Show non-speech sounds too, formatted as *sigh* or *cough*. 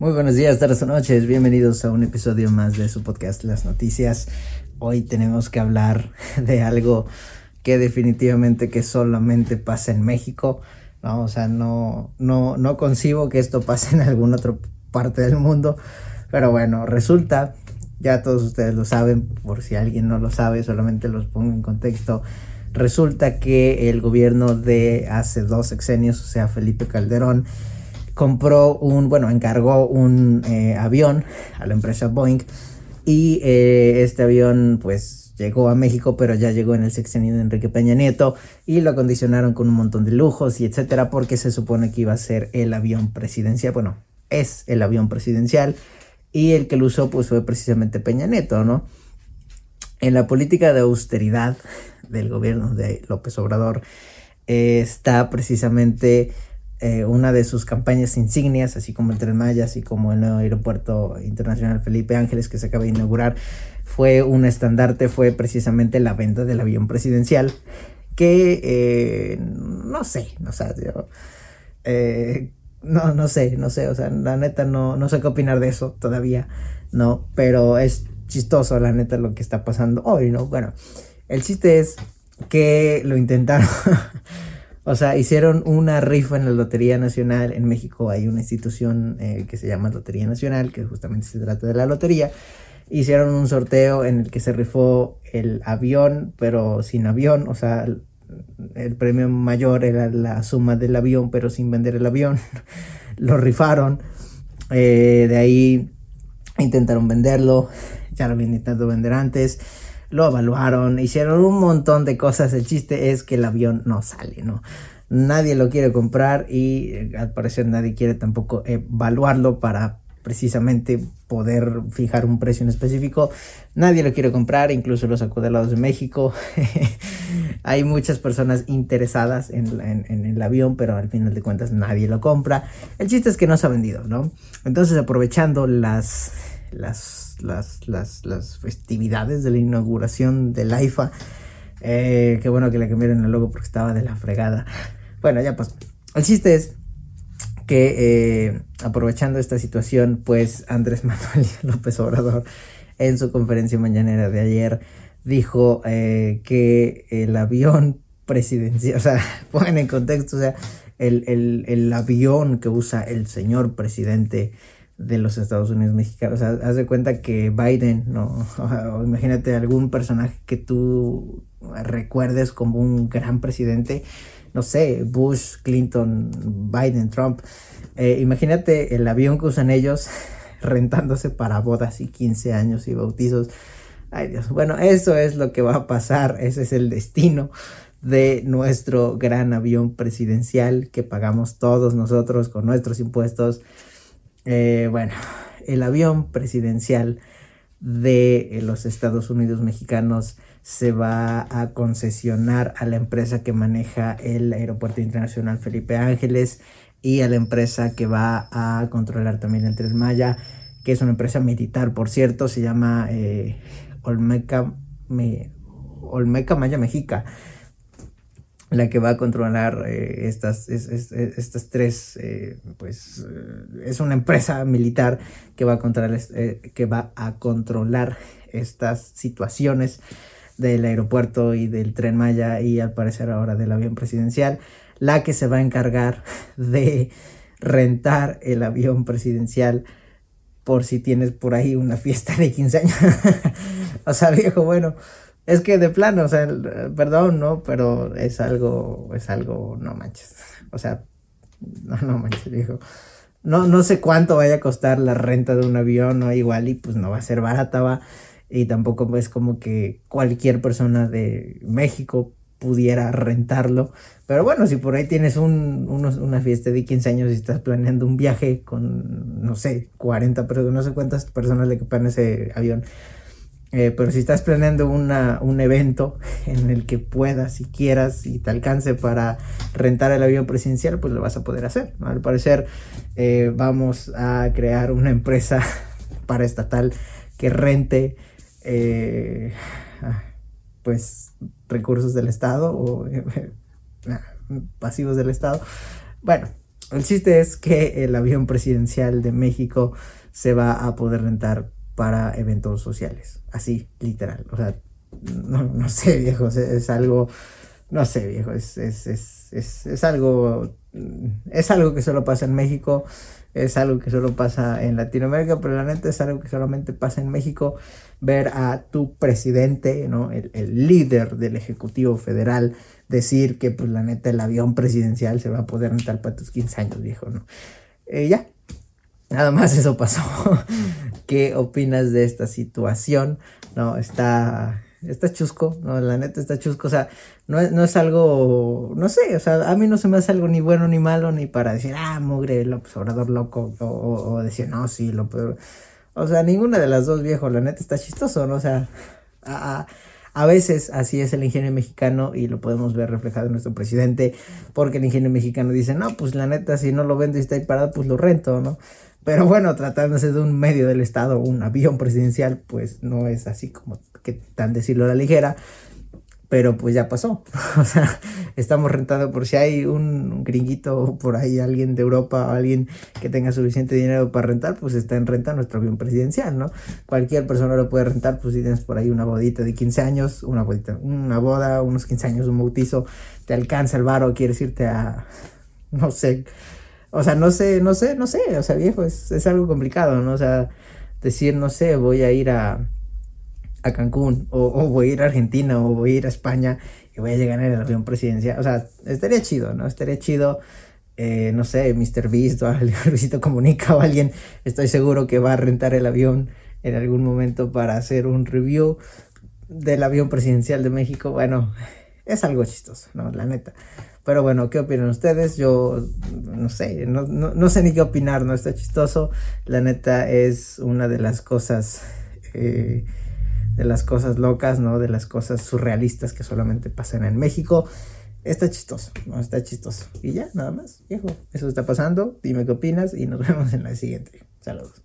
Muy buenos días, tardes o noches. Bienvenidos a un episodio más de su podcast Las Noticias. Hoy tenemos que hablar *laughs* de algo que definitivamente que solamente pasa en México. No, o sea, no, no, no concibo que esto pase en alguna otra parte del mundo. Pero bueno, resulta, ya todos ustedes lo saben, por si alguien no lo sabe, solamente los pongo en contexto. Resulta que el gobierno de hace dos sexenios, o sea, Felipe Calderón, compró un, bueno, encargó un eh, avión a la empresa Boeing y eh, este avión pues llegó a México, pero ya llegó en el sexenio de Enrique Peña Nieto y lo acondicionaron con un montón de lujos y etcétera porque se supone que iba a ser el avión presidencial, bueno, es el avión presidencial y el que lo usó pues fue precisamente Peña Nieto, ¿no? En la política de austeridad del gobierno de López Obrador eh, está precisamente eh, una de sus campañas insignias, así como el Tren Maya, así como el nuevo aeropuerto internacional Felipe Ángeles que se acaba de inaugurar, fue un estandarte, fue precisamente la venta del avión presidencial, que eh, no sé, no sé, yo, eh, no, no sé, no sé, o sea, la neta no, no sé qué opinar de eso todavía, no, pero es chistoso la neta lo que está pasando hoy, ¿no? Bueno, el chiste es que lo intentaron *laughs* O sea, hicieron una rifa en la Lotería Nacional. En México hay una institución eh, que se llama Lotería Nacional, que justamente se trata de la lotería. Hicieron un sorteo en el que se rifó el avión, pero sin avión. O sea, el, premio mayor era la suma del avión, pero sin vender el avión. *laughs* lo rifaron. Eh, de ahí intentaron venderlo. Ya lo habían intentado vender antes lo evaluaron, hicieron un montón de cosas. El chiste es que el avión no sale, ¿no? Nadie lo quiere comprar y eh, al parecer nadie quiere tampoco evaluarlo para precisamente poder fijar un precio en específico. Nadie lo quiere comprar, incluso los acudelados de México. *laughs* Hay muchas personas interesadas en, en, el avión, pero al final de cuentas nadie lo compra. El chiste es que no se ha vendido, ¿no? Entonces aprovechando las, las las, las, festividades de la inauguración del AIFA. Eh, qué bueno que le cambiaron el logo porque estaba de la fregada. Bueno, ya pues. El chiste es que eh, aprovechando esta situación, pues Andrés *laughs* Manuel López Obrador en su conferencia mañanera de ayer dijo eh, que el avión presidencial, o sea, *laughs* ponen en contexto, o sea, el, el, el avión que usa el señor presidente de los Estados Unidos mexicanos. Haz de cuenta que Biden, ¿no? *laughs* Imagínate algún personaje que tú recuerdes como un gran presidente, no sé, Bush, Clinton, Biden, Trump. Eh, imagínate el avión que usan ellos *laughs* rentándose para bodas y 15 años y bautizos. Ay Dios, bueno, eso es lo que va a pasar, ese es el destino de nuestro gran avión presidencial que pagamos todos nosotros con nuestros impuestos. Eh, bueno, el avión presidencial de eh, los Estados Unidos mexicanos se va a concesionar a la empresa que maneja el Aeropuerto Internacional Felipe Ángeles y a la empresa que va a controlar también el Tren Maya, que es una empresa militar, por cierto, se llama eh, Olmeca, Olmeca Maya Mexica la que va a controlar eh, estas, estas tres, eh, pues eh, es una empresa militar que va a controlar, que va a controlar estas situaciones del aeropuerto y del tren Maya y al parecer ahora del avión presidencial, la que se va a encargar de rentar el avión presidencial por si tienes por ahí una fiesta de 15 años. *laughs* o sea, viejo, bueno, es que de plano, o sea, perdón, ¿no? Pero es algo, es algo, no manches. O sea, no, no manches, viejo. No, no sé cuánto vaya a costar la renta de un avión, ¿no? Igual y pues no va a ser barata, va. Y tampoco es como que cualquier persona de México pudiera rentarlo. Pero bueno, si por ahí tienes un, una fiesta de 15 años y estás planeando un viaje con, no sé, 40 personas, no sé cuántas personas le quepan ese avión eh, pero si estás planeando un evento *laughs* en el que puedas, si quieras, y te alcance para rentar el avión presidencial, pues lo vas a poder hacer. Al parecer eh, vamos a crear una empresa *laughs* paraestatal que rente eh, *sighs* pues recursos del Estado o *laughs* pasivos del Estado. Bueno, el chiste es que el avión presidencial de México se va a poder rentar para eventos sociales. Así, literal. O sea, no, no sé, viejo, es, algo, no sé, viejo, es, es, es, es, algo, es algo que solo pasa en México, es algo que solo pasa en Latinoamérica, pero la neta es algo que solamente pasa en México, ver a tu presidente, ¿no? El, el líder del Ejecutivo Federal, decir que, pues, la neta, el avión presidencial se va a poder rentar para tus 15 años, viejo, ¿no? Eh, ya, Nada más eso pasó. *laughs* ¿Qué opinas de esta situación? No, está, está chusco, no, la neta está chusco, o sea, no es, no es algo, no sé, o sea, a mí no se me hace algo ni bueno ni malo, ni para decir, ah, mugre, López Obrador loco, o, o, decir, no, sí, lo peor. O sea, ninguna de las dos, viejo, la neta está chistoso, ¿no? O sea, a, a veces así es el ingenio mexicano y lo podemos ver reflejado en nuestro presidente, porque el ingenio mexicano dice, no, pues la neta, si no lo vendo y está ahí parado, pues lo rento, ¿no? Pero bueno, tratándose de un medio del Estado, un avión presidencial, pues no es así como que tan decirlo a la ligera. Pero pues ya pasó. *laughs* o sea, estamos rentando por si hay un gringuito por ahí, alguien de Europa o alguien que tenga suficiente dinero para rentar, pues está en renta nuestro avión presidencial, ¿no? Cualquier persona lo puede rentar, pues si tienes por ahí una bodita de 15 años, una bodita, una boda, unos 15 años, un bautizo, te alcanza el bar quieres irte a, no sé, o sea, no sé, no sé, no sé, o sea, viejo, es, es algo complicado, ¿no? O sea, decir, no sé, voy a ir a, a Cancún, o, voy a ir a Argentina, o voy a ir a España, y voy a llegar en el avión presidencial. O sea, estaría chido, ¿no? Estaría chido, eh, no sé, Mr. Beast o *laughs* Luisito Comunica o alguien, estoy seguro que va a rentar el avión en algún momento para hacer un review del avión presidencial de México. Bueno, es algo chistoso, ¿no? La neta. Pero bueno, ¿qué opinan ustedes? Yo no sé, no, no, sé ni qué opinar, no está chistoso. La neta es una de las cosas, eh, de las cosas locas, ¿no? De las cosas surrealistas que solamente pasan en México. Está chistoso, ¿no? Está chistoso. Y ya, nada más, viejo. Eso está pasando. Dime qué opinas y nos *laughs* vemos en la siguiente. Saludos.